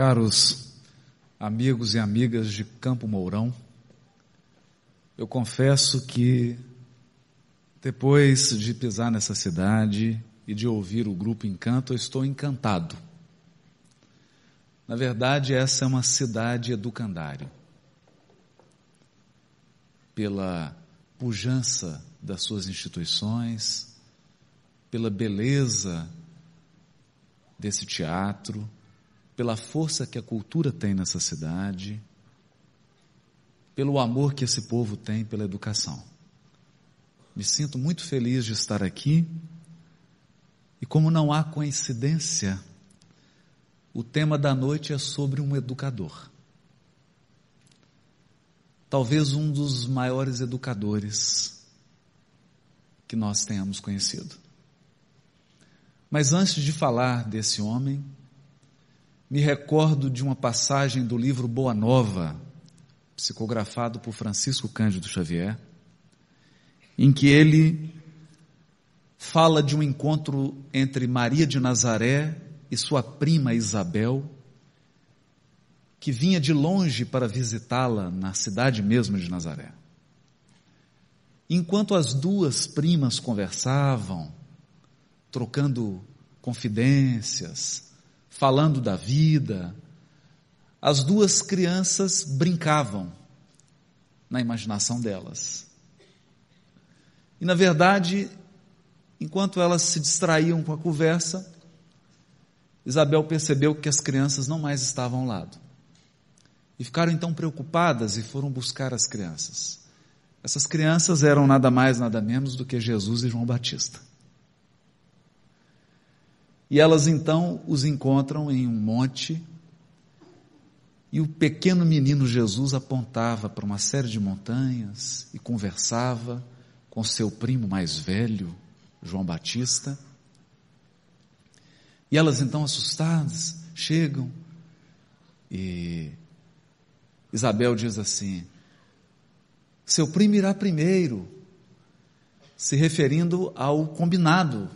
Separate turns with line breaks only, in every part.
Caros amigos e amigas de Campo Mourão, eu confesso que depois de pisar nessa cidade e de ouvir o grupo Encanto, eu estou encantado. Na verdade, essa é uma cidade educandária. Pela pujança das suas instituições, pela beleza desse teatro, pela força que a cultura tem nessa cidade, pelo amor que esse povo tem pela educação. Me sinto muito feliz de estar aqui e como não há coincidência, o tema da noite é sobre um educador. Talvez um dos maiores educadores que nós tenhamos conhecido. Mas antes de falar desse homem, me recordo de uma passagem do livro Boa Nova, psicografado por Francisco Cândido Xavier, em que ele fala de um encontro entre Maria de Nazaré e sua prima Isabel, que vinha de longe para visitá-la na cidade mesmo de Nazaré. Enquanto as duas primas conversavam, trocando confidências, falando da vida. As duas crianças brincavam na imaginação delas. E na verdade, enquanto elas se distraíam com a conversa, Isabel percebeu que as crianças não mais estavam ao lado. E ficaram então preocupadas e foram buscar as crianças. Essas crianças eram nada mais, nada menos do que Jesus e João Batista. E elas então os encontram em um monte, e o pequeno menino Jesus apontava para uma série de montanhas e conversava com seu primo mais velho, João Batista. E elas então assustadas chegam e Isabel diz assim: seu primo irá primeiro, se referindo ao combinado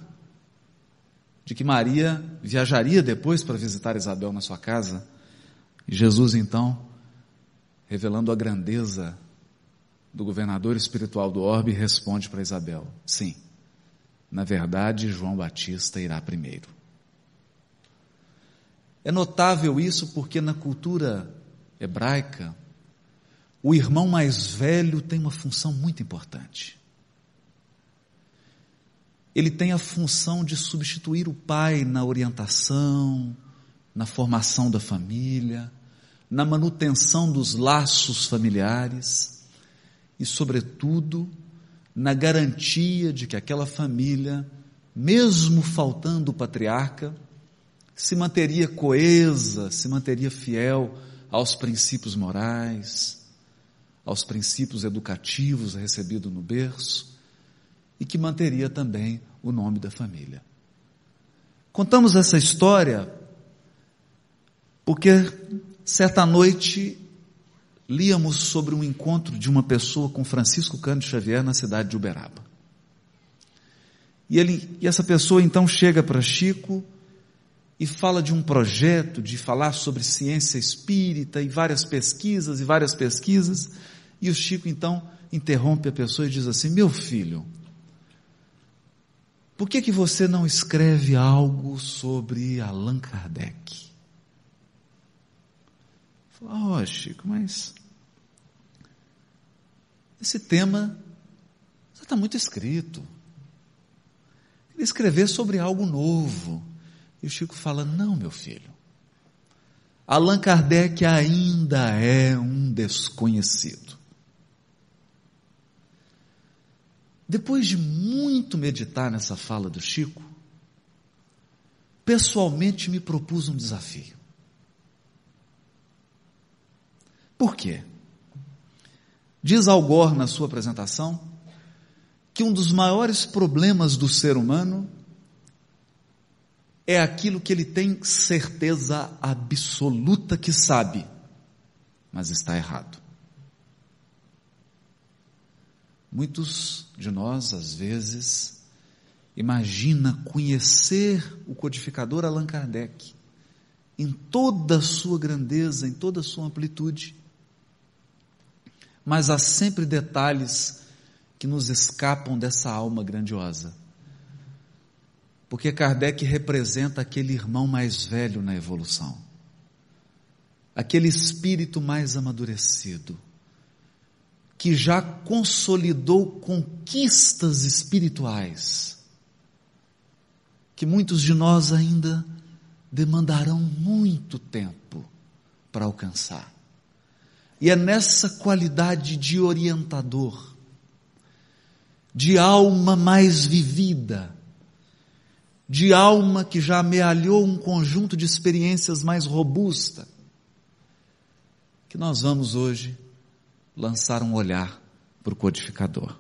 de que Maria viajaria depois para visitar Isabel na sua casa. E Jesus então, revelando a grandeza do governador espiritual do orbe, responde para Isabel: sim, na verdade, João Batista irá primeiro. É notável isso porque na cultura hebraica, o irmão mais velho tem uma função muito importante ele tem a função de substituir o pai na orientação, na formação da família, na manutenção dos laços familiares e, sobretudo, na garantia de que aquela família, mesmo faltando o patriarca, se manteria coesa, se manteria fiel aos princípios morais, aos princípios educativos recebidos no berço e que manteria também o nome da família. Contamos essa história porque certa noite líamos sobre um encontro de uma pessoa com Francisco Cândido Xavier na cidade de Uberaba. E, ele, e essa pessoa então chega para Chico e fala de um projeto de falar sobre ciência espírita e várias pesquisas e várias pesquisas. E o Chico então interrompe a pessoa e diz assim: Meu filho, por que, que você não escreve algo sobre Allan Kardec? Ó, oh, Chico, mas esse tema já está muito escrito. Queria escrever sobre algo novo. E o Chico fala: Não, meu filho. Allan Kardec ainda é um desconhecido. Depois de muito meditar nessa fala do Chico, pessoalmente me propus um desafio. Por quê? Diz Algor na sua apresentação que um dos maiores problemas do ser humano é aquilo que ele tem certeza absoluta que sabe, mas está errado. Muitos de nós, às vezes, imagina conhecer o codificador Allan Kardec em toda a sua grandeza, em toda a sua amplitude. Mas há sempre detalhes que nos escapam dessa alma grandiosa. Porque Kardec representa aquele irmão mais velho na evolução, aquele espírito mais amadurecido, que já consolidou conquistas espirituais, que muitos de nós ainda demandarão muito tempo para alcançar. E é nessa qualidade de orientador, de alma mais vivida, de alma que já amealhou um conjunto de experiências mais robusta, que nós vamos hoje lançar um olhar para o codificador.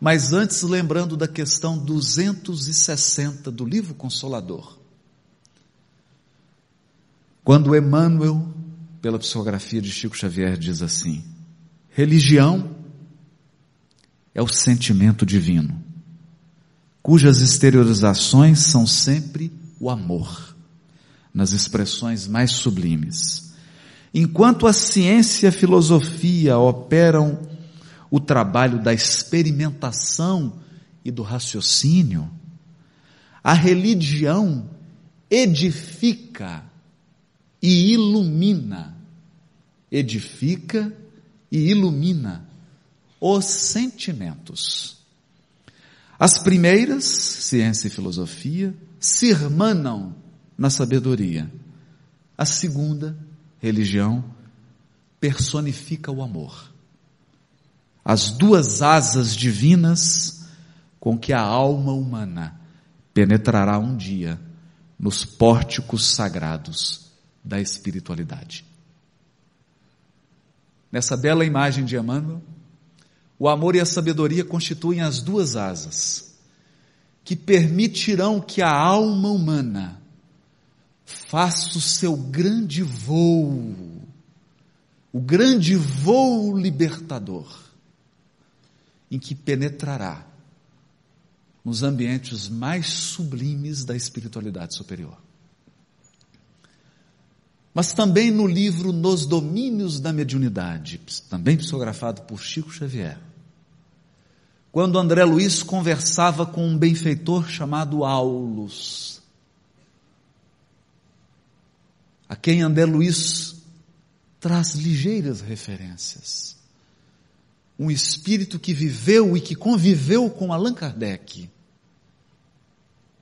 Mas antes, lembrando da questão 260 do livro Consolador. Quando Emmanuel, pela psicografia de Chico Xavier, diz assim: religião é o sentimento divino, cujas exteriorizações são sempre o amor, nas expressões mais sublimes. Enquanto a ciência e a filosofia operam o trabalho da experimentação e do raciocínio, a religião edifica e ilumina, edifica e ilumina os sentimentos. As primeiras, ciência e filosofia, se irmanam na sabedoria. A segunda, religião, personifica o amor. As duas asas divinas com que a alma humana penetrará um dia nos pórticos sagrados da espiritualidade. Nessa bela imagem de Emmanuel, o amor e a sabedoria constituem as duas asas que permitirão que a alma humana faça o seu grande voo, o grande voo libertador, em que penetrará nos ambientes mais sublimes da espiritualidade superior mas também no livro Nos Domínios da Mediunidade, também psicografado por Chico Xavier. Quando André Luiz conversava com um benfeitor chamado Aulus, a quem André Luiz traz ligeiras referências. Um espírito que viveu e que conviveu com Allan Kardec.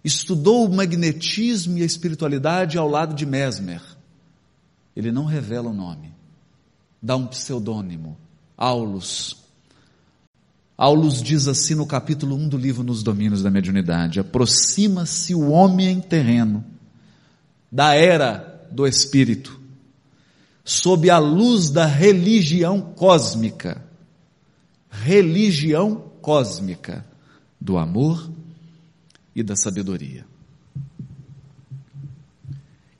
Estudou o magnetismo e a espiritualidade ao lado de Mesmer ele não revela o nome, dá um pseudônimo, Aulus. Aulus diz assim no capítulo 1 do livro Nos Domínios da Mediunidade: aproxima-se o homem terreno da era do espírito, sob a luz da religião cósmica, religião cósmica do amor e da sabedoria.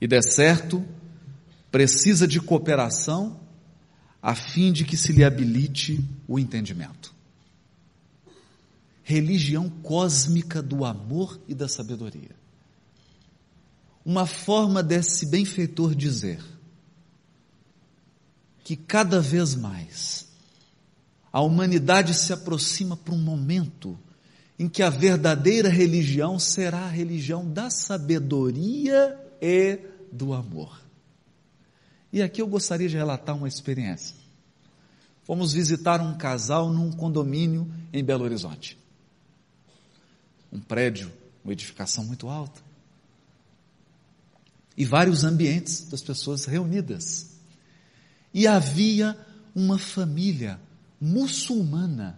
E der certo, precisa de cooperação a fim de que se lhe habilite o entendimento. Religião cósmica do amor e da sabedoria. Uma forma desse benfeitor dizer que cada vez mais a humanidade se aproxima para um momento em que a verdadeira religião será a religião da sabedoria e do amor. E aqui eu gostaria de relatar uma experiência. Fomos visitar um casal num condomínio em Belo Horizonte. Um prédio, uma edificação muito alta. E vários ambientes das pessoas reunidas. E havia uma família muçulmana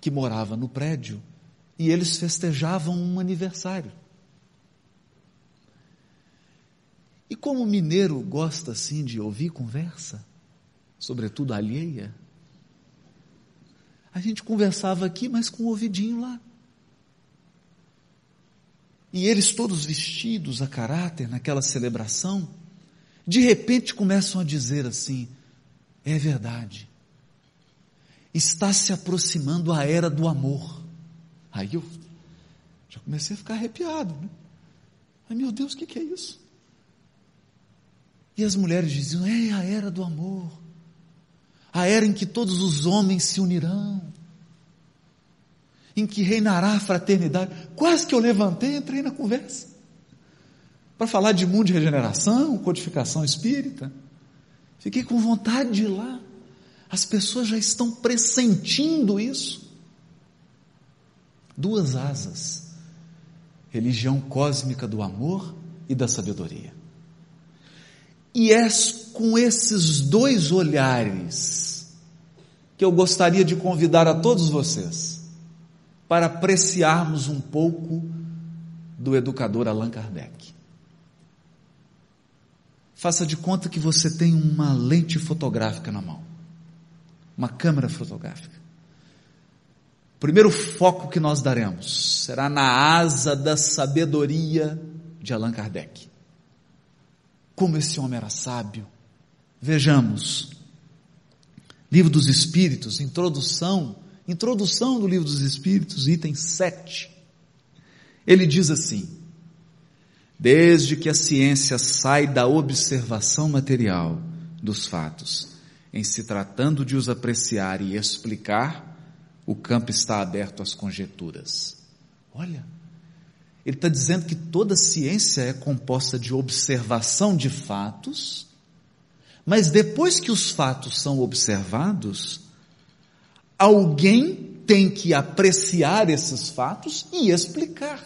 que morava no prédio e eles festejavam um aniversário. E como o mineiro gosta assim de ouvir conversa, sobretudo alheia, a gente conversava aqui, mas com o ouvidinho lá. E eles todos vestidos a caráter naquela celebração, de repente começam a dizer assim: é verdade, está se aproximando a era do amor. Aí eu já comecei a ficar arrepiado, né? Ai meu Deus, o que, que é isso? E as mulheres diziam: é a era do amor, a era em que todos os homens se unirão, em que reinará a fraternidade. Quase que eu levantei e entrei na conversa para falar de mundo de regeneração, codificação espírita. Fiquei com vontade de ir lá. As pessoas já estão pressentindo isso. Duas asas: religião cósmica do amor e da sabedoria. E é com esses dois olhares que eu gostaria de convidar a todos vocês para apreciarmos um pouco do educador Allan Kardec. Faça de conta que você tem uma lente fotográfica na mão, uma câmera fotográfica. O primeiro foco que nós daremos será na asa da sabedoria de Allan Kardec. Como esse homem era sábio. Vejamos. Livro dos Espíritos, introdução, introdução do Livro dos Espíritos, item 7. Ele diz assim: Desde que a ciência sai da observação material dos fatos, em se tratando de os apreciar e explicar, o campo está aberto às conjecturas. Olha, ele está dizendo que toda ciência é composta de observação de fatos, mas depois que os fatos são observados, alguém tem que apreciar esses fatos e explicar.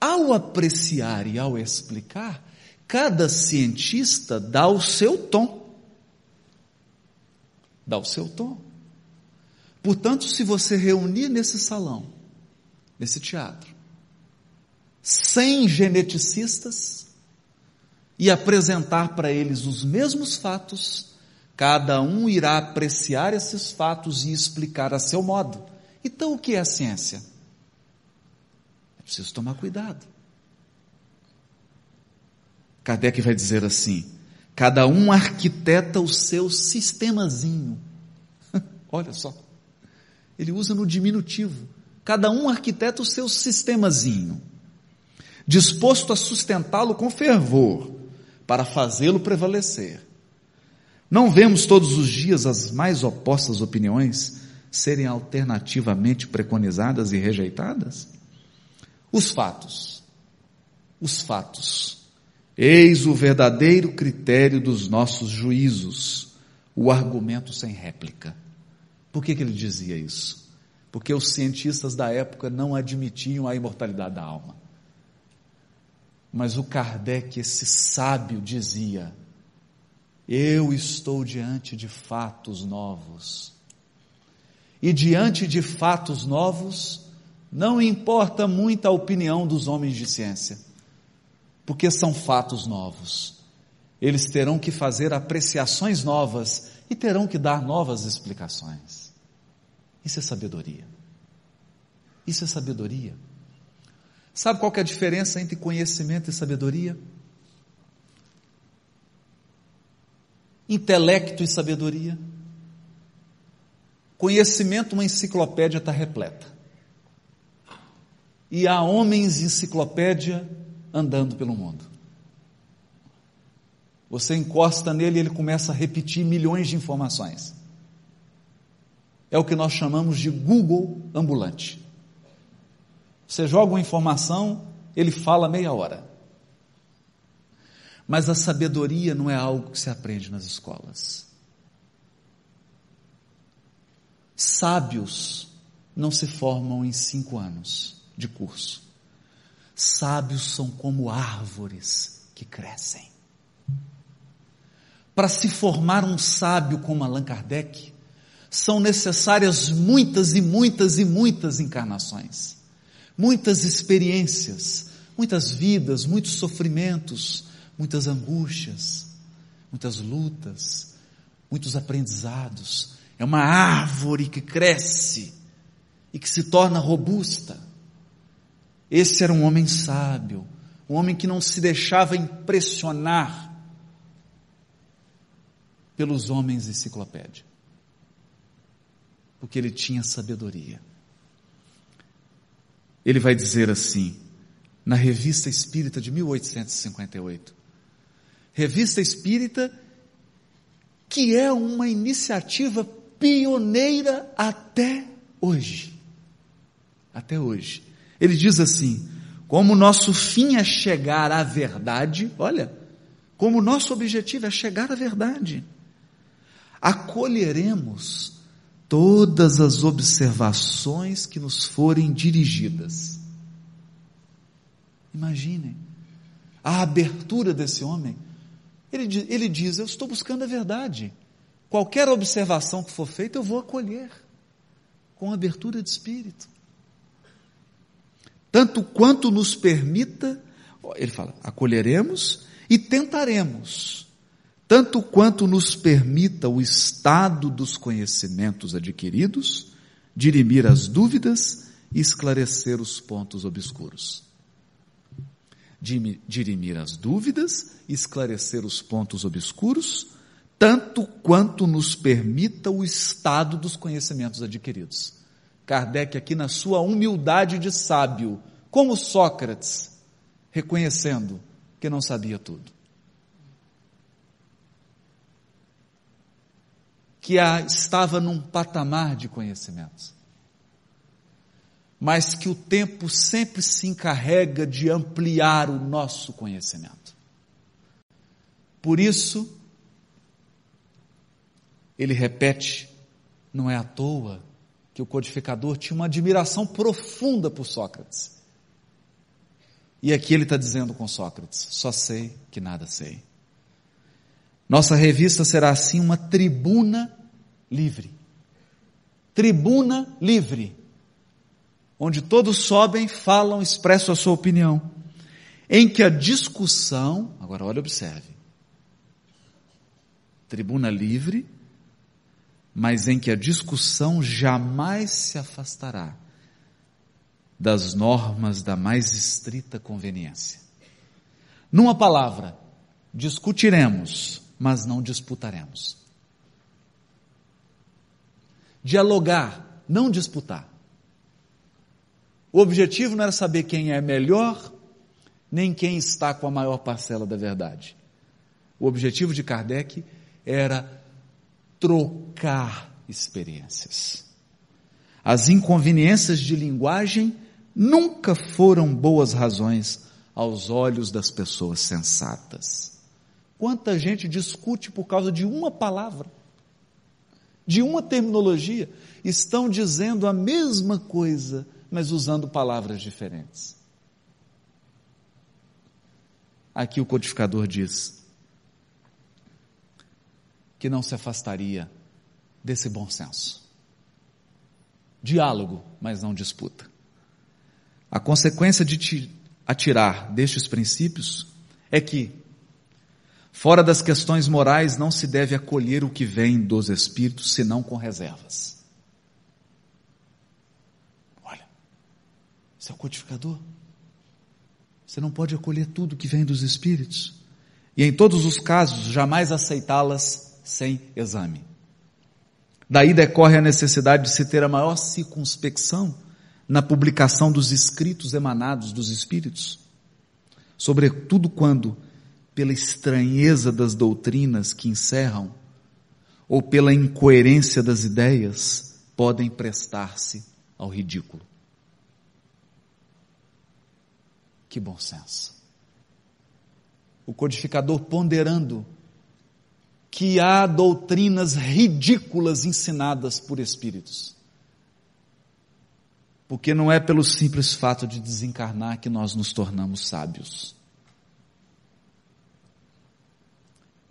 Ao apreciar e ao explicar, cada cientista dá o seu tom. Dá o seu tom. Portanto, se você reunir nesse salão nesse teatro, sem geneticistas, e apresentar para eles os mesmos fatos, cada um irá apreciar esses fatos e explicar a seu modo. Então, o que é a ciência? É preciso tomar cuidado. Kardec vai dizer assim: cada um arquiteta o seu sistemazinho. Olha só, ele usa no diminutivo cada um arquiteta o seu sistemazinho, disposto a sustentá-lo com fervor, para fazê-lo prevalecer. Não vemos todos os dias as mais opostas opiniões serem alternativamente preconizadas e rejeitadas? Os fatos. Os fatos. Eis o verdadeiro critério dos nossos juízos, o argumento sem réplica. Por que, que ele dizia isso? porque os cientistas da época não admitiam a imortalidade da alma. Mas o Kardec, esse sábio, dizia: Eu estou diante de fatos novos. E diante de fatos novos, não importa muito a opinião dos homens de ciência, porque são fatos novos. Eles terão que fazer apreciações novas e terão que dar novas explicações. Isso é sabedoria. Isso é sabedoria. Sabe qual é a diferença entre conhecimento e sabedoria? Intelecto e sabedoria. Conhecimento, uma enciclopédia está repleta. E há homens enciclopédia andando pelo mundo. Você encosta nele e ele começa a repetir milhões de informações é o que nós chamamos de Google ambulante. Você joga uma informação, ele fala meia hora. Mas a sabedoria não é algo que se aprende nas escolas. Sábios não se formam em cinco anos de curso. Sábios são como árvores que crescem. Para se formar um sábio como Allan Kardec, são necessárias muitas e muitas e muitas encarnações, muitas experiências, muitas vidas, muitos sofrimentos, muitas angústias, muitas lutas, muitos aprendizados. É uma árvore que cresce e que se torna robusta. Esse era um homem sábio, um homem que não se deixava impressionar pelos homens enciclopédia porque ele tinha sabedoria. Ele vai dizer assim: na Revista Espírita de 1858. Revista Espírita que é uma iniciativa pioneira até hoje. Até hoje. Ele diz assim: como nosso fim é chegar à verdade, olha, como nosso objetivo é chegar à verdade, acolheremos todas as observações que nos forem dirigidas. Imaginem a abertura desse homem. Ele, ele diz: Eu estou buscando a verdade. Qualquer observação que for feita, eu vou acolher, com abertura de espírito. Tanto quanto nos permita, ele fala, acolheremos e tentaremos, tanto quanto nos permita o estado dos conhecimentos adquiridos, dirimir as dúvidas e esclarecer os pontos obscuros dirimir as dúvidas, esclarecer os pontos obscuros, tanto quanto nos permita o estado dos conhecimentos adquiridos. Kardec, aqui na sua humildade de sábio, como Sócrates, reconhecendo que não sabia tudo. Que estava num patamar de conhecimentos mas que o tempo sempre se encarrega de ampliar o nosso conhecimento. Por isso, ele repete, não é à toa que o codificador tinha uma admiração profunda por Sócrates. E aqui ele está dizendo com Sócrates: só sei que nada sei. Nossa revista será assim uma tribuna livre. Tribuna livre onde todos sobem, falam, expressam a sua opinião, em que a discussão, agora olha, observe, tribuna livre, mas em que a discussão jamais se afastará das normas da mais estrita conveniência. Numa palavra, discutiremos, mas não disputaremos. Dialogar, não disputar. O objetivo não era saber quem é melhor, nem quem está com a maior parcela da verdade. O objetivo de Kardec era trocar experiências. As inconveniências de linguagem nunca foram boas razões aos olhos das pessoas sensatas. Quanta gente discute por causa de uma palavra, de uma terminologia, estão dizendo a mesma coisa mas usando palavras diferentes. Aqui o codificador diz que não se afastaria desse bom senso. Diálogo, mas não disputa. A consequência de te atirar destes princípios é que, fora das questões morais, não se deve acolher o que vem dos espíritos, senão com reservas. Você é o codificador. Você não pode acolher tudo que vem dos Espíritos. E em todos os casos, jamais aceitá-las sem exame. Daí decorre a necessidade de se ter a maior circunspecção na publicação dos escritos emanados dos Espíritos. Sobretudo quando, pela estranheza das doutrinas que encerram, ou pela incoerência das ideias, podem prestar-se ao ridículo. Que bom senso. O codificador ponderando que há doutrinas ridículas ensinadas por espíritos. Porque não é pelo simples fato de desencarnar que nós nos tornamos sábios.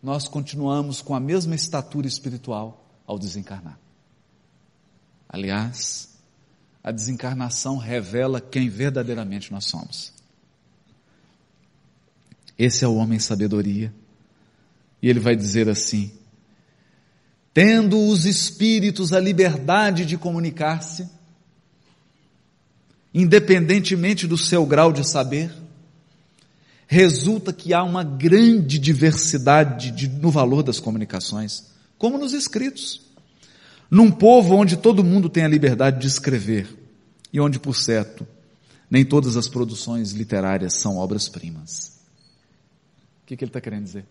Nós continuamos com a mesma estatura espiritual ao desencarnar. Aliás, a desencarnação revela quem verdadeiramente nós somos. Esse é o homem sabedoria. E ele vai dizer assim: tendo os espíritos a liberdade de comunicar-se, independentemente do seu grau de saber, resulta que há uma grande diversidade de, no valor das comunicações, como nos escritos. Num povo onde todo mundo tem a liberdade de escrever e onde, por certo, Nem todas as produções literárias são obras-primas. Que, que ele está querendo dizer?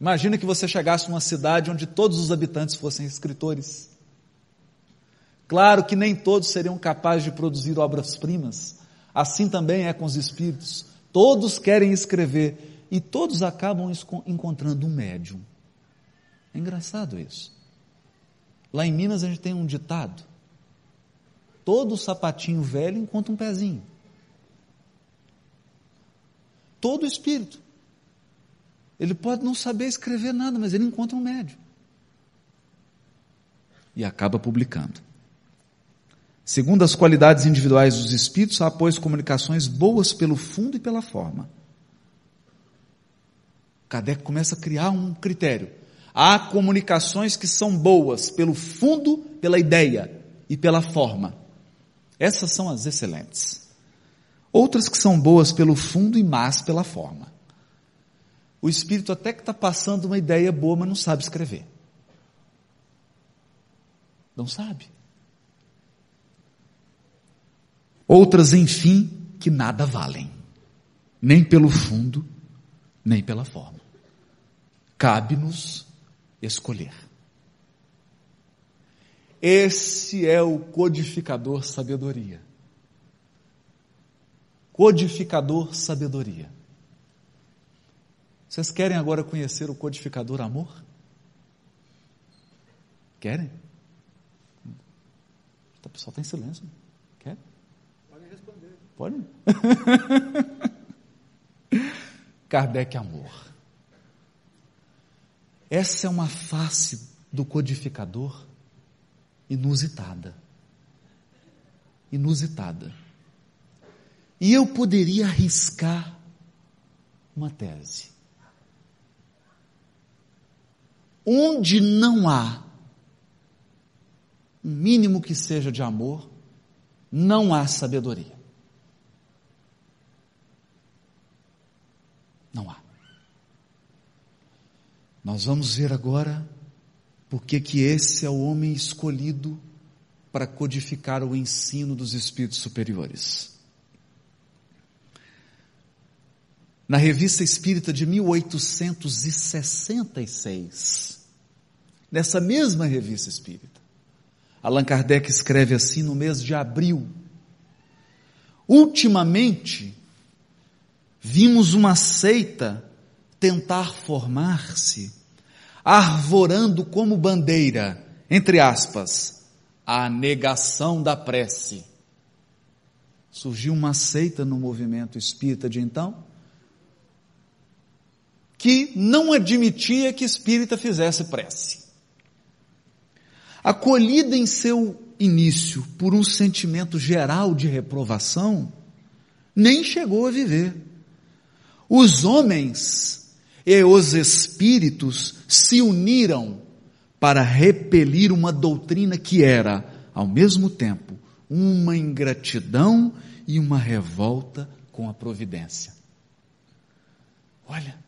Imagina que você chegasse numa cidade onde todos os habitantes fossem escritores. Claro que nem todos seriam capazes de produzir obras-primas. Assim também é com os espíritos. Todos querem escrever e todos acabam encontrando um médium. É engraçado isso. Lá em Minas a gente tem um ditado Todo sapatinho velho encontra um pezinho. Todo espírito. Ele pode não saber escrever nada, mas ele encontra um médio. E acaba publicando. Segundo as qualidades individuais dos espíritos, há, pois, comunicações boas pelo fundo e pela forma. Kardec começa a criar um critério. Há comunicações que são boas pelo fundo, pela ideia e pela forma. Essas são as excelentes. Outras que são boas pelo fundo e más pela forma. O espírito até que está passando uma ideia boa, mas não sabe escrever. Não sabe. Outras, enfim, que nada valem, nem pelo fundo, nem pela forma. Cabe-nos escolher. Esse é o codificador sabedoria. Codificador sabedoria. Vocês querem agora conhecer o codificador amor? Querem? O pessoal está em silêncio. Quer? Pode responder. Pode? Kardec amor. Essa é uma face do codificador inusitada. Inusitada. E eu poderia arriscar uma tese. Onde não há um mínimo que seja de amor, não há sabedoria. Não há. Nós vamos ver agora porque que esse é o homem escolhido para codificar o ensino dos espíritos superiores. Na Revista Espírita de 1866, nessa mesma Revista Espírita, Allan Kardec escreve assim no mês de abril: Ultimamente, vimos uma seita tentar formar-se arvorando como bandeira, entre aspas, a negação da prece. Surgiu uma seita no movimento espírita de então, que não admitia que espírita fizesse prece. Acolhida em seu início por um sentimento geral de reprovação, nem chegou a viver. Os homens e os espíritos se uniram para repelir uma doutrina que era, ao mesmo tempo, uma ingratidão e uma revolta com a providência. Olha,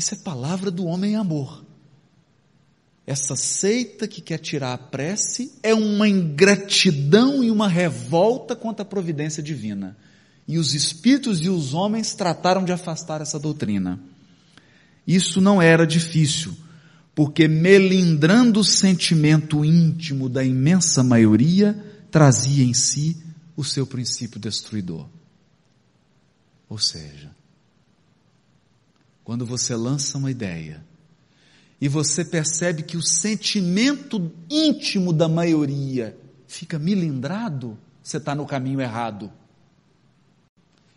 isso é palavra do homem amor. Essa seita que quer tirar a prece é uma ingratidão e uma revolta contra a providência divina. E os espíritos e os homens trataram de afastar essa doutrina. Isso não era difícil, porque melindrando o sentimento íntimo da imensa maioria, trazia em si o seu princípio destruidor. Ou seja, quando você lança uma ideia e você percebe que o sentimento íntimo da maioria fica melindrado, você está no caminho errado.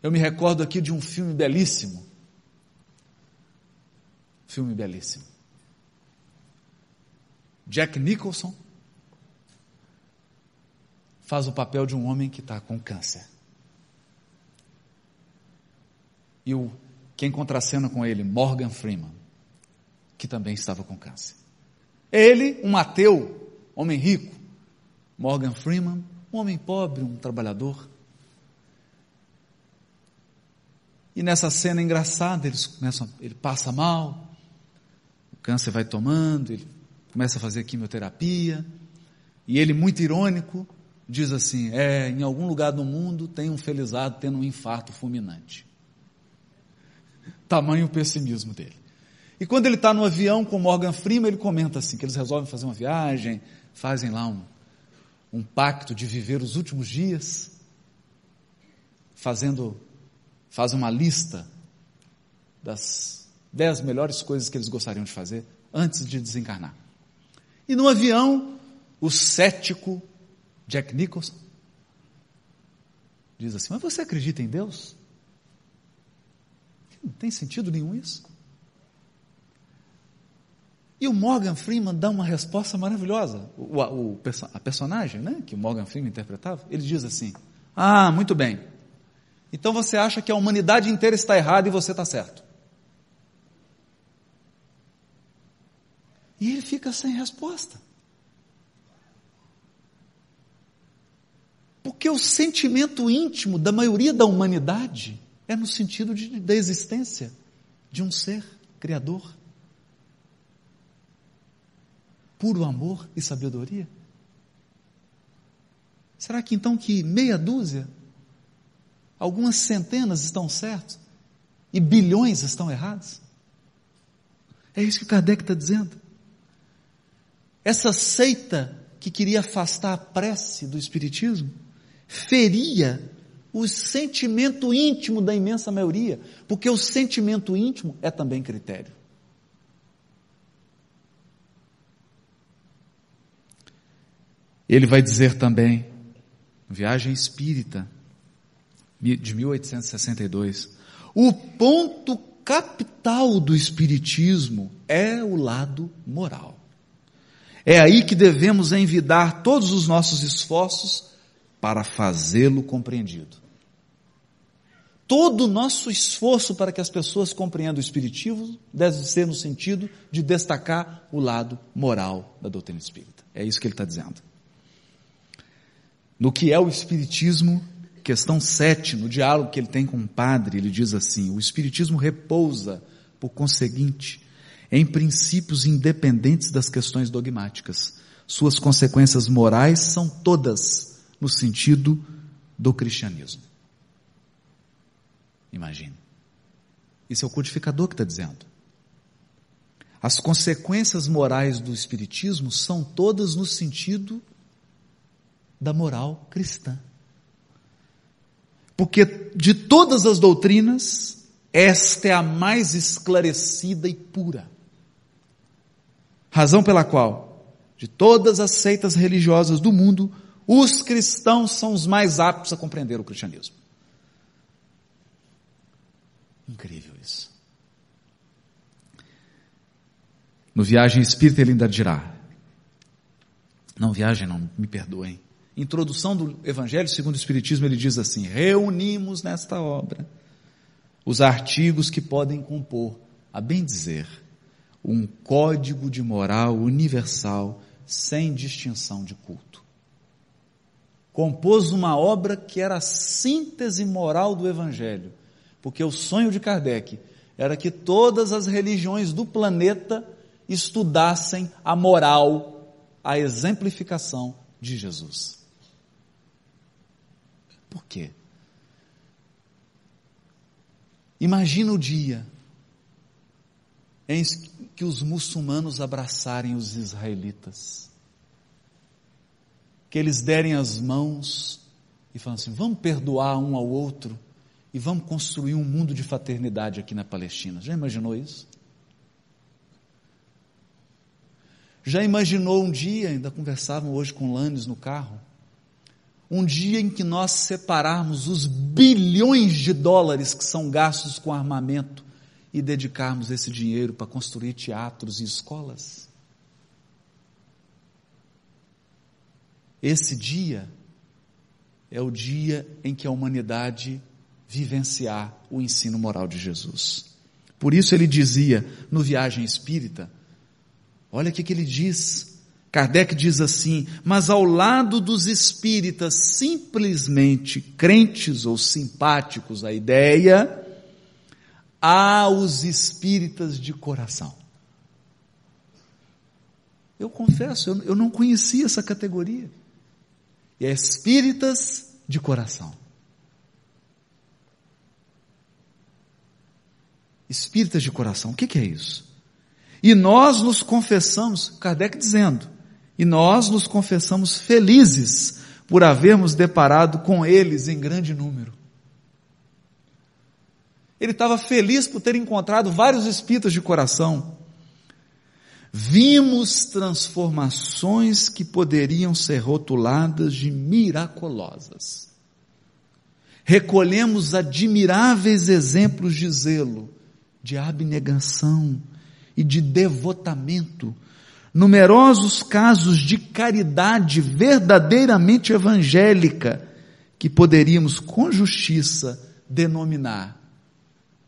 Eu me recordo aqui de um filme belíssimo. Filme belíssimo. Jack Nicholson faz o papel de um homem que está com câncer. E o, quem contracena com ele, Morgan Freeman, que também estava com câncer. Ele, um ateu, homem rico. Morgan Freeman, um homem pobre, um trabalhador. E nessa cena engraçada, eles começam, ele passa mal, o câncer vai tomando, ele começa a fazer quimioterapia, e ele, muito irônico, diz assim: é, em algum lugar do mundo tem um felizado tendo um infarto fulminante. Tamanho o pessimismo dele. E quando ele está no avião com Morgan Freeman, ele comenta assim, que eles resolvem fazer uma viagem, fazem lá um, um pacto de viver os últimos dias, fazendo, fazem uma lista das dez melhores coisas que eles gostariam de fazer antes de desencarnar. E no avião, o cético Jack Nicholson diz assim: Mas você acredita em Deus? Não tem sentido nenhum isso. E o Morgan Freeman dá uma resposta maravilhosa. O, o, a personagem né, que o Morgan Freeman interpretava, ele diz assim: Ah, muito bem. Então você acha que a humanidade inteira está errada e você está certo. E ele fica sem resposta. Porque o sentimento íntimo da maioria da humanidade é no sentido de, da existência de um ser criador. Puro amor e sabedoria. Será que então que meia dúzia, algumas centenas estão certos e bilhões estão errados? É isso que Kardec está dizendo. Essa seita que queria afastar a prece do Espiritismo feria o sentimento íntimo da imensa maioria, porque o sentimento íntimo é também critério. Ele vai dizer também, Viagem Espírita, de 1862, o ponto capital do Espiritismo é o lado moral. É aí que devemos envidar todos os nossos esforços para fazê-lo compreendido todo o nosso esforço para que as pessoas compreendam o Espiritismo deve ser no sentido de destacar o lado moral da doutrina espírita. É isso que ele está dizendo. No que é o Espiritismo, questão 7, no diálogo que ele tem com o padre, ele diz assim: o Espiritismo repousa, por conseguinte, em princípios independentes das questões dogmáticas. Suas consequências morais são todas no sentido do cristianismo. Imagine. Isso é o codificador que está dizendo. As consequências morais do Espiritismo são todas no sentido da moral cristã. Porque de todas as doutrinas, esta é a mais esclarecida e pura. Razão pela qual, de todas as seitas religiosas do mundo, os cristãos são os mais aptos a compreender o cristianismo. Incrível isso. No Viagem Espírita ele ainda dirá, não viagem não, me perdoem. Introdução do Evangelho segundo o Espiritismo ele diz assim, reunimos nesta obra os artigos que podem compor, a bem dizer, um código de moral universal sem distinção de culto. Compôs uma obra que era a síntese moral do Evangelho, porque o sonho de Kardec era que todas as religiões do planeta estudassem a moral, a exemplificação de Jesus. Por quê? Imagina o dia em que os muçulmanos abraçarem os israelitas, que eles derem as mãos e falam assim: vamos perdoar um ao outro e vamos construir um mundo de fraternidade aqui na Palestina. Já imaginou isso? Já imaginou um dia, ainda conversavam hoje com Lannes no carro, um dia em que nós separarmos os bilhões de dólares que são gastos com armamento e dedicarmos esse dinheiro para construir teatros e escolas? Esse dia é o dia em que a humanidade vivenciar o ensino moral de Jesus. Por isso ele dizia no Viagem Espírita, olha o que, que ele diz. Kardec diz assim: mas ao lado dos espíritas simplesmente crentes ou simpáticos à ideia, há os espíritas de coração. Eu confesso, eu, não conhecia essa categoria. e espíritas de coração. Espíritas de coração, o que, que é isso? E nós nos confessamos, Kardec dizendo, e nós nos confessamos felizes por havermos deparado com eles em grande número. Ele estava feliz por ter encontrado vários espíritas de coração. Vimos transformações que poderiam ser rotuladas de miraculosas. Recolhemos admiráveis exemplos de zelo, de abnegação e de devotamento, numerosos casos de caridade verdadeiramente evangélica que poderíamos com justiça denominar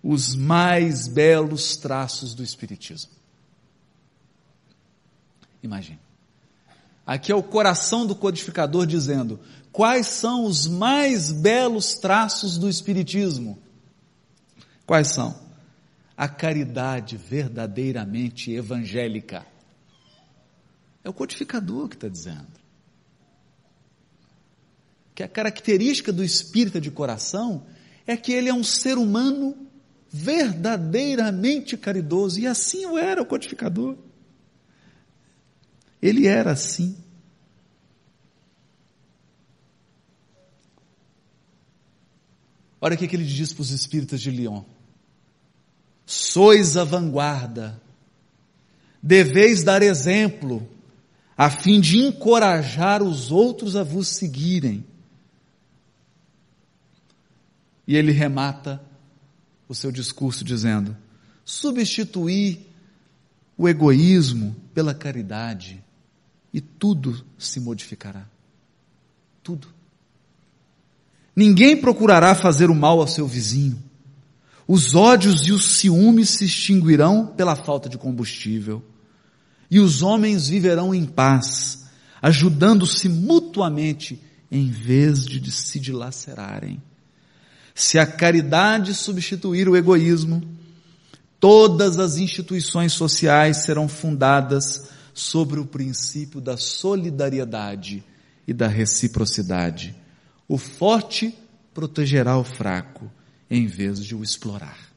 os mais belos traços do Espiritismo. Imagine. Aqui é o coração do codificador dizendo quais são os mais belos traços do Espiritismo. Quais são? A caridade verdadeiramente evangélica. É o codificador que está dizendo. Que a característica do espírita de coração é que ele é um ser humano verdadeiramente caridoso, e assim o era o codificador. Ele era assim. Olha o que ele diz para os espíritas de Lyon. Sois a vanguarda, deveis dar exemplo, a fim de encorajar os outros a vos seguirem. E ele remata o seu discurso dizendo: substituir o egoísmo pela caridade e tudo se modificará. Tudo. Ninguém procurará fazer o mal ao seu vizinho. Os ódios e os ciúmes se extinguirão pela falta de combustível. E os homens viverão em paz, ajudando-se mutuamente em vez de se dilacerarem. Se a caridade substituir o egoísmo, todas as instituições sociais serão fundadas sobre o princípio da solidariedade e da reciprocidade. O forte protegerá o fraco em vez de o explorar.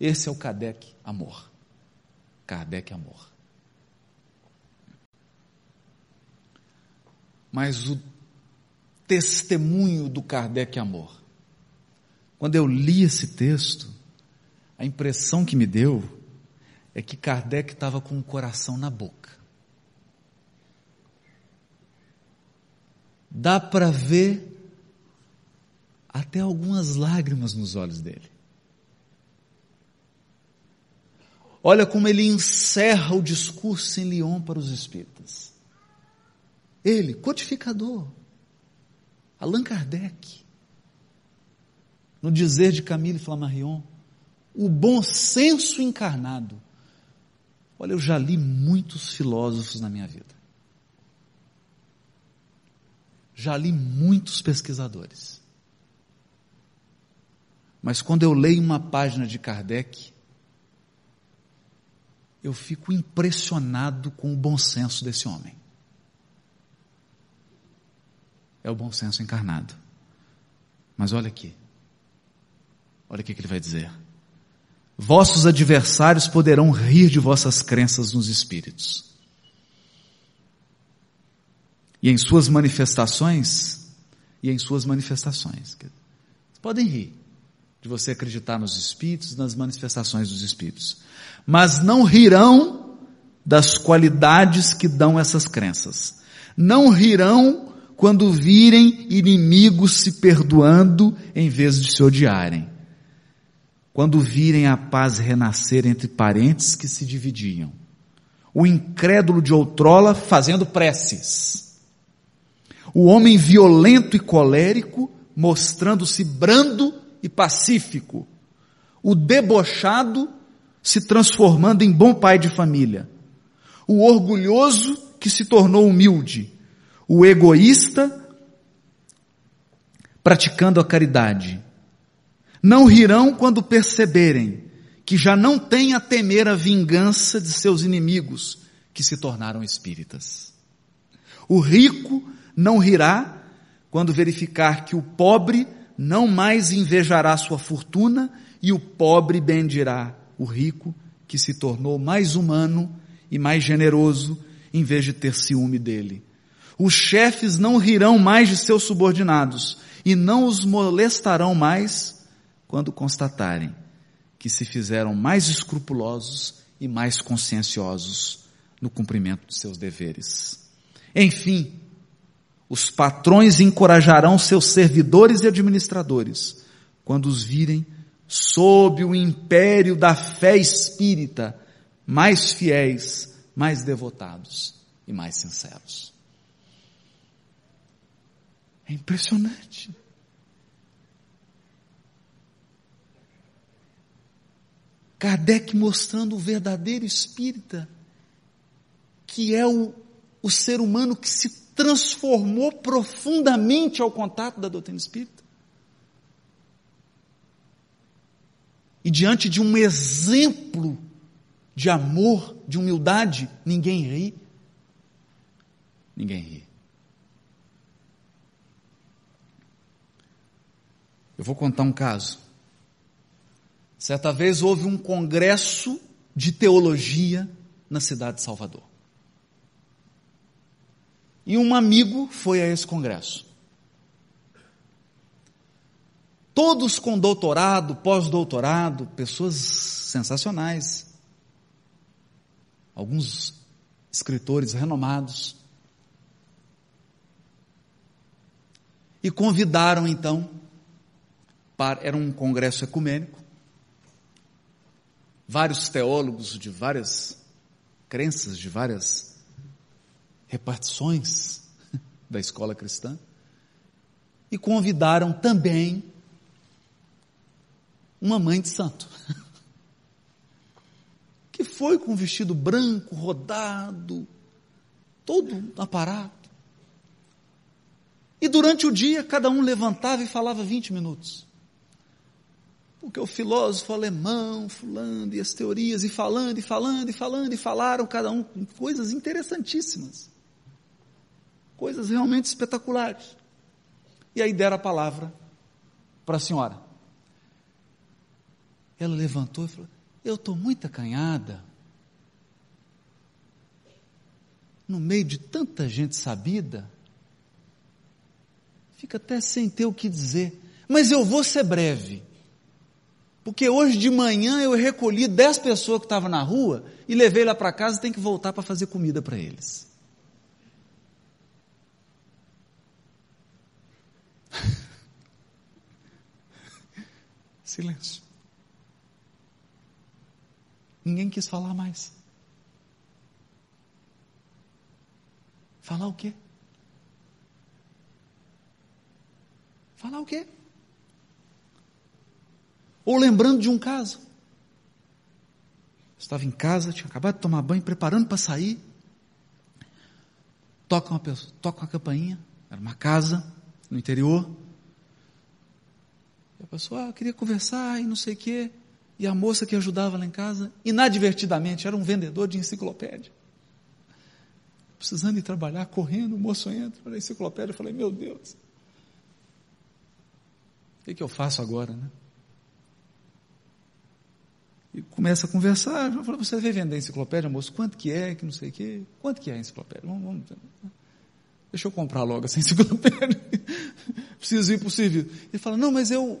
Esse é o Kardec amor. Kardec amor. Mas o testemunho do Kardec amor. Quando eu li esse texto, a impressão que me deu é que Kardec estava com o coração na boca. Dá para ver até algumas lágrimas nos olhos dele. Olha como ele encerra o discurso em Lyon para os espíritas. Ele, codificador, Allan Kardec, no dizer de Camille Flammarion, o bom senso encarnado. Olha, eu já li muitos filósofos na minha vida. Já li muitos pesquisadores. Mas quando eu leio uma página de Kardec, eu fico impressionado com o bom senso desse homem. é o bom senso encarnado. Mas olha aqui. Olha o que ele vai dizer. Vossos adversários poderão rir de vossas crenças nos espíritos. E em suas manifestações, e em suas manifestações. Podem rir de você acreditar nos espíritos, nas manifestações dos espíritos. Mas não rirão das qualidades que dão essas crenças. Não rirão quando virem inimigos se perdoando em vez de se odiarem. Quando virem a paz renascer entre parentes que se dividiam. O incrédulo de outrola fazendo preces. O homem violento e colérico mostrando-se brando e pacífico. O debochado se transformando em bom pai de família. O orgulhoso que se tornou humilde o egoísta praticando a caridade. Não rirão quando perceberem que já não têm a temer a vingança de seus inimigos que se tornaram espíritas. O rico não rirá quando verificar que o pobre não mais invejará sua fortuna e o pobre bendirá o rico que se tornou mais humano e mais generoso em vez de ter ciúme dele. Os chefes não rirão mais de seus subordinados e não os molestarão mais quando constatarem que se fizeram mais escrupulosos e mais conscienciosos no cumprimento de seus deveres. Enfim, os patrões encorajarão seus servidores e administradores quando os virem sob o império da fé espírita, mais fiéis, mais devotados e mais sinceros. É impressionante. Kardec mostrando o verdadeiro espírita, que é o, o ser humano que se transformou profundamente ao contato da doutrina espírita. E diante de um exemplo de amor, de humildade, ninguém ri. Ninguém ri. Eu vou contar um caso. Certa vez houve um congresso de teologia na cidade de Salvador. E um amigo foi a esse congresso. Todos com doutorado, pós-doutorado, pessoas sensacionais. Alguns escritores renomados. E convidaram então, para, era um congresso ecumênico, vários teólogos de várias crenças, de várias repartições da escola cristã, e convidaram também uma mãe de santo, que foi com um vestido branco, rodado, todo aparado. E durante o dia, cada um levantava e falava 20 minutos porque o filósofo alemão, fulano, e as teorias, e falando, e falando, e falando, e falaram cada um coisas interessantíssimas. Coisas realmente espetaculares. E aí deram a palavra para a senhora. Ela levantou e falou: Eu estou muito acanhada. No meio de tanta gente sabida, fica até sem ter o que dizer. Mas eu vou ser breve. Porque hoje de manhã eu recolhi dez pessoas que estavam na rua e levei lá para casa e tem que voltar para fazer comida para eles. Silêncio. Ninguém quis falar mais. Falar o quê? Falar o quê? Ou lembrando de um caso. Estava em casa, tinha acabado de tomar banho, preparando para sair. Toca uma pessoa, toca uma campainha, era uma casa no interior. E a pessoa ah, queria conversar e não sei o quê. E a moça que ajudava lá em casa, inadvertidamente, era um vendedor de enciclopédia. Precisando ir trabalhar, correndo, o moço entra, olha a enciclopédia, eu falei, meu Deus. O que, que eu faço agora, né? E começa a conversar, eu falo, você vai vender enciclopédia, moço? Quanto que é, que não sei o quê? Quanto que é a enciclopédia? Vamos, vamos, deixa eu comprar logo essa enciclopédia. Preciso ir para o serviço. Ele fala, não, mas eu,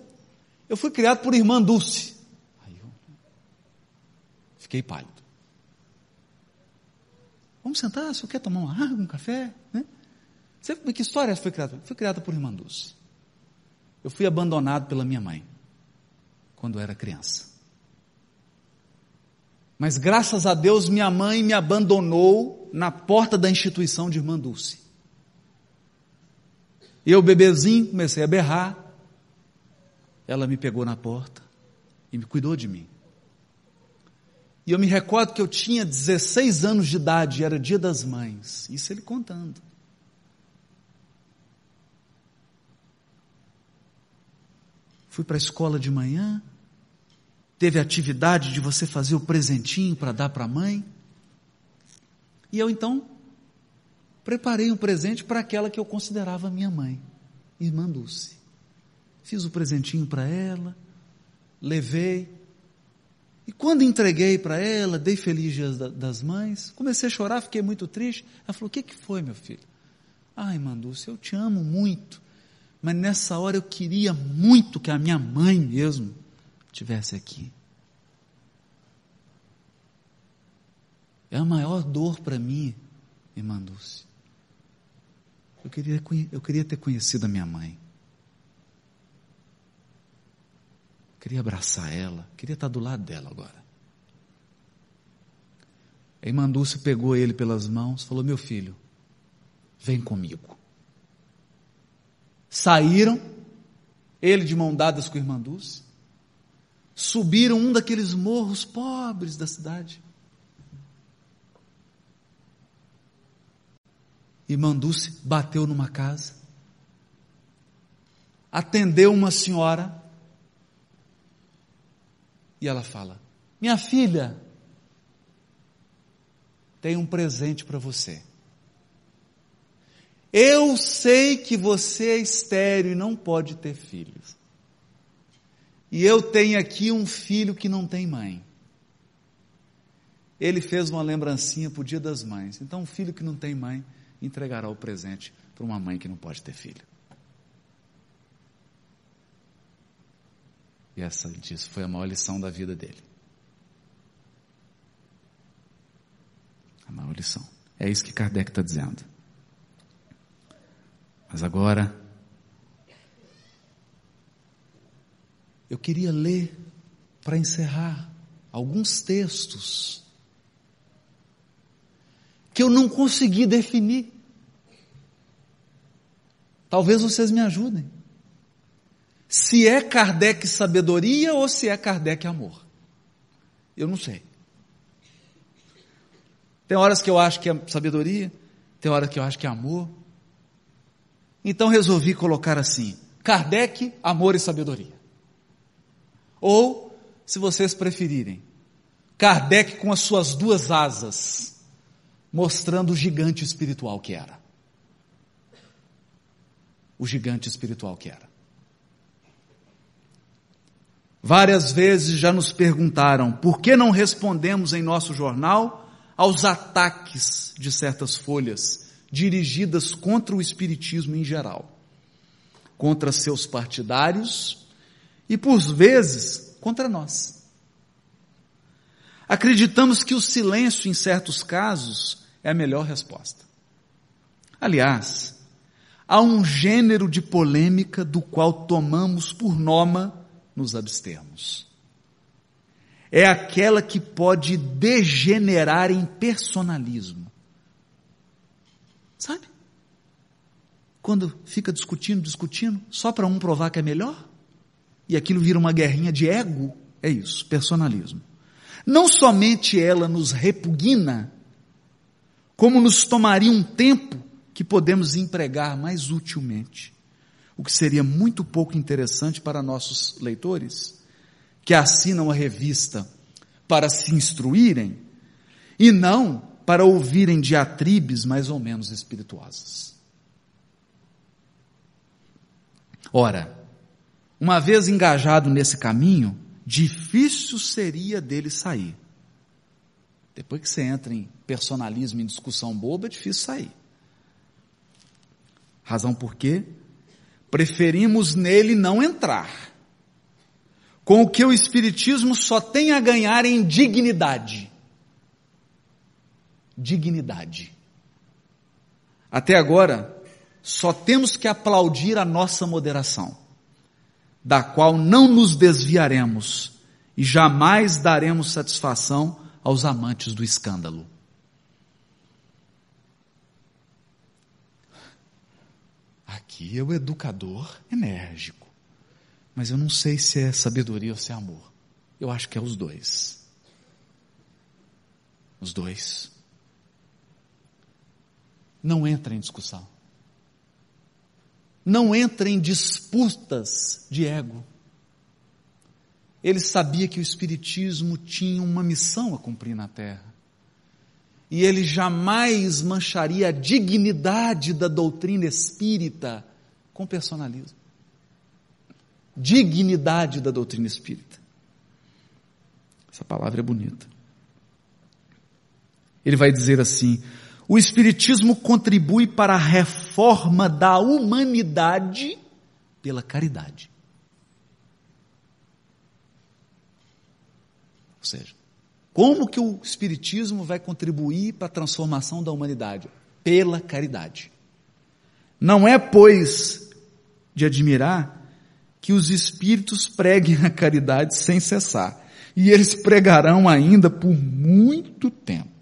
eu fui criado por irmã Dulce. Aí eu fiquei pálido. Vamos sentar, se eu quer tomar uma água, um café, né? Você, que história foi criada? Fui criada por irmã Dulce. Eu fui abandonado pela minha mãe, quando era criança. Mas graças a Deus minha mãe me abandonou na porta da instituição de Irmã Dulce. Eu, bebezinho, comecei a berrar. Ela me pegou na porta e me cuidou de mim. E eu me recordo que eu tinha 16 anos de idade, era dia das mães. Isso ele contando. Fui para a escola de manhã, Teve a atividade de você fazer o presentinho para dar para a mãe? E eu então preparei um presente para aquela que eu considerava minha mãe, irmã Dulce. Fiz o presentinho para ela, levei. E quando entreguei para ela, dei feliz dia das mães, comecei a chorar, fiquei muito triste. Ela falou: O que, que foi, meu filho? Ai, irmã Dulce, eu te amo muito, mas nessa hora eu queria muito que a minha mãe mesmo tivesse aqui. É a maior dor para mim, irmã Dulce. Eu queria, eu queria ter conhecido a minha mãe. Queria abraçar ela, queria estar do lado dela agora. A irmã Dulce pegou ele pelas mãos, falou: Meu filho, vem comigo. Saíram, ele de mão dadas com a irmã Dulce, subiram um daqueles morros pobres da cidade. Irmã Dulce bateu numa casa, atendeu uma senhora, e ela fala: Minha filha, tem um presente para você. Eu sei que você é estéreo e não pode ter filhos. E eu tenho aqui um filho que não tem mãe. Ele fez uma lembrancinha para o dia das mães. Então, um filho que não tem mãe entregará o presente para uma mãe que não pode ter filho. E essa, disso foi a maior lição da vida dele. A maior lição. É isso que Kardec está dizendo. Mas agora, eu queria ler, para encerrar, alguns textos que eu não consegui definir. Talvez vocês me ajudem. Se é Kardec sabedoria ou se é Kardec amor. Eu não sei. Tem horas que eu acho que é sabedoria, tem horas que eu acho que é amor. Então resolvi colocar assim: Kardec, amor e sabedoria. Ou, se vocês preferirem, Kardec com as suas duas asas, mostrando o gigante espiritual que era. O gigante espiritual que era. Várias vezes já nos perguntaram por que não respondemos em nosso jornal aos ataques de certas folhas dirigidas contra o Espiritismo em geral, contra seus partidários e, por vezes, contra nós. Acreditamos que o silêncio, em certos casos, é a melhor resposta. Aliás, há um gênero de polêmica do qual tomamos por norma nos abstermos. É aquela que pode degenerar em personalismo. Sabe? Quando fica discutindo, discutindo, só para um provar que é melhor, e aquilo vira uma guerrinha de ego, é isso, personalismo. Não somente ela nos repugna, como nos tomaria um tempo que podemos empregar mais utilmente. O que seria muito pouco interessante para nossos leitores, que assinam a revista para se instruírem, e não para ouvirem diatribes mais ou menos espirituosas. Ora, uma vez engajado nesse caminho, difícil seria dele sair. Depois que você entra em personalismo, em discussão boba, é difícil sair. Razão por quê? Preferimos nele não entrar. Com o que o Espiritismo só tem a ganhar em dignidade dignidade. Até agora, só temos que aplaudir a nossa moderação, da qual não nos desviaremos e jamais daremos satisfação aos amantes do escândalo. Aqui é o educador enérgico, mas eu não sei se é sabedoria ou se é amor. Eu acho que é os dois. Os dois não entra em discussão. Não entra em disputas de ego. Ele sabia que o Espiritismo tinha uma missão a cumprir na Terra. e ele jamais mancharia a dignidade da doutrina espírita com personalismo. Dignidade da doutrina espírita. Essa palavra é bonita. Ele vai dizer assim: o Espiritismo contribui para a reforma da humanidade pela caridade. Ou seja, como que o Espiritismo vai contribuir para a transformação da humanidade? Pela caridade. Não é, pois, de admirar que os Espíritos preguem a caridade sem cessar. E eles pregarão ainda por muito tempo.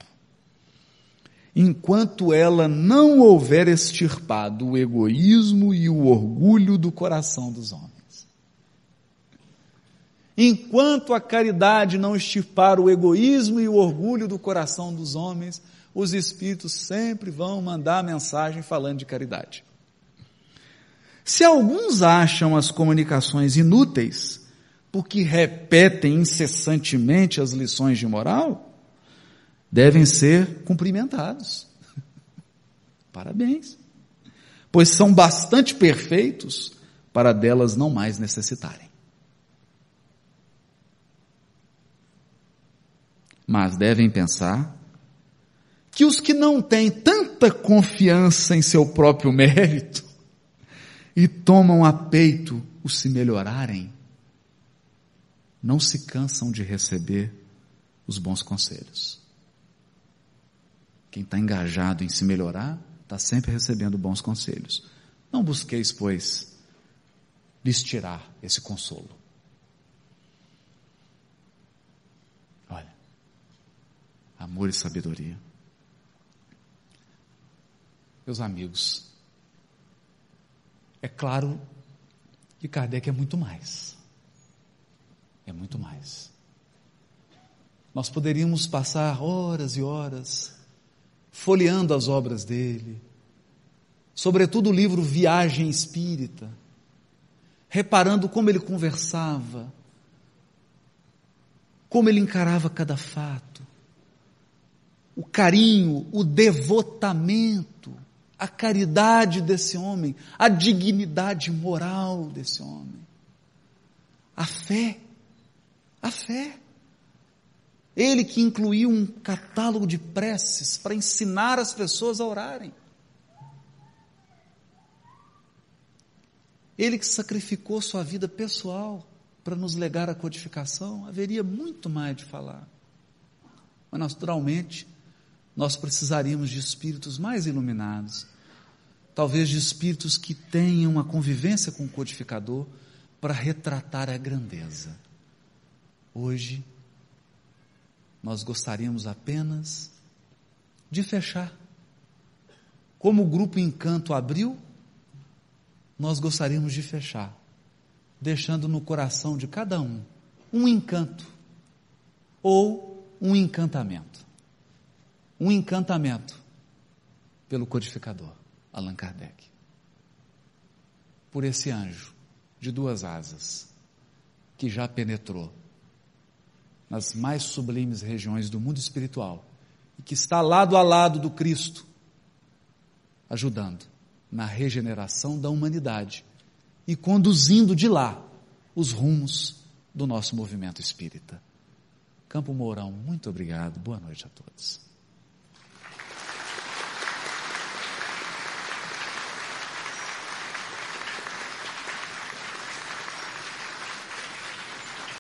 Enquanto ela não houver extirpado o egoísmo e o orgulho do coração dos homens. Enquanto a caridade não extirpar o egoísmo e o orgulho do coração dos homens, os espíritos sempre vão mandar mensagem falando de caridade. Se alguns acham as comunicações inúteis, porque repetem incessantemente as lições de moral, devem ser cumprimentados. Parabéns. Pois são bastante perfeitos para delas não mais necessitarem. mas devem pensar que os que não têm tanta confiança em seu próprio mérito e tomam a peito o se melhorarem, não se cansam de receber os bons conselhos. Quem está engajado em se melhorar, está sempre recebendo bons conselhos. Não busqueis, pois, lhes tirar esse consolo. amor e sabedoria. Meus amigos, é claro que Kardec é muito mais. É muito mais. Nós poderíamos passar horas e horas folheando as obras dele, sobretudo o livro Viagem Espírita, reparando como ele conversava, como ele encarava cada fato, o carinho, o devotamento, a caridade desse homem, a dignidade moral desse homem, a fé, a fé. Ele que incluiu um catálogo de preces para ensinar as pessoas a orarem. Ele que sacrificou sua vida pessoal para nos legar a codificação, haveria muito mais de falar. Mas naturalmente, nós precisaríamos de espíritos mais iluminados, talvez de espíritos que tenham uma convivência com o codificador para retratar a grandeza. Hoje, nós gostaríamos apenas de fechar. Como o grupo Encanto abriu, nós gostaríamos de fechar, deixando no coração de cada um um encanto ou um encantamento um encantamento pelo codificador, Allan Kardec. Por esse anjo de duas asas, que já penetrou nas mais sublimes regiões do mundo espiritual e que está lado a lado do Cristo, ajudando na regeneração da humanidade e conduzindo de lá os rumos do nosso movimento espírita. Campo Mourão, muito obrigado. Boa noite a todos.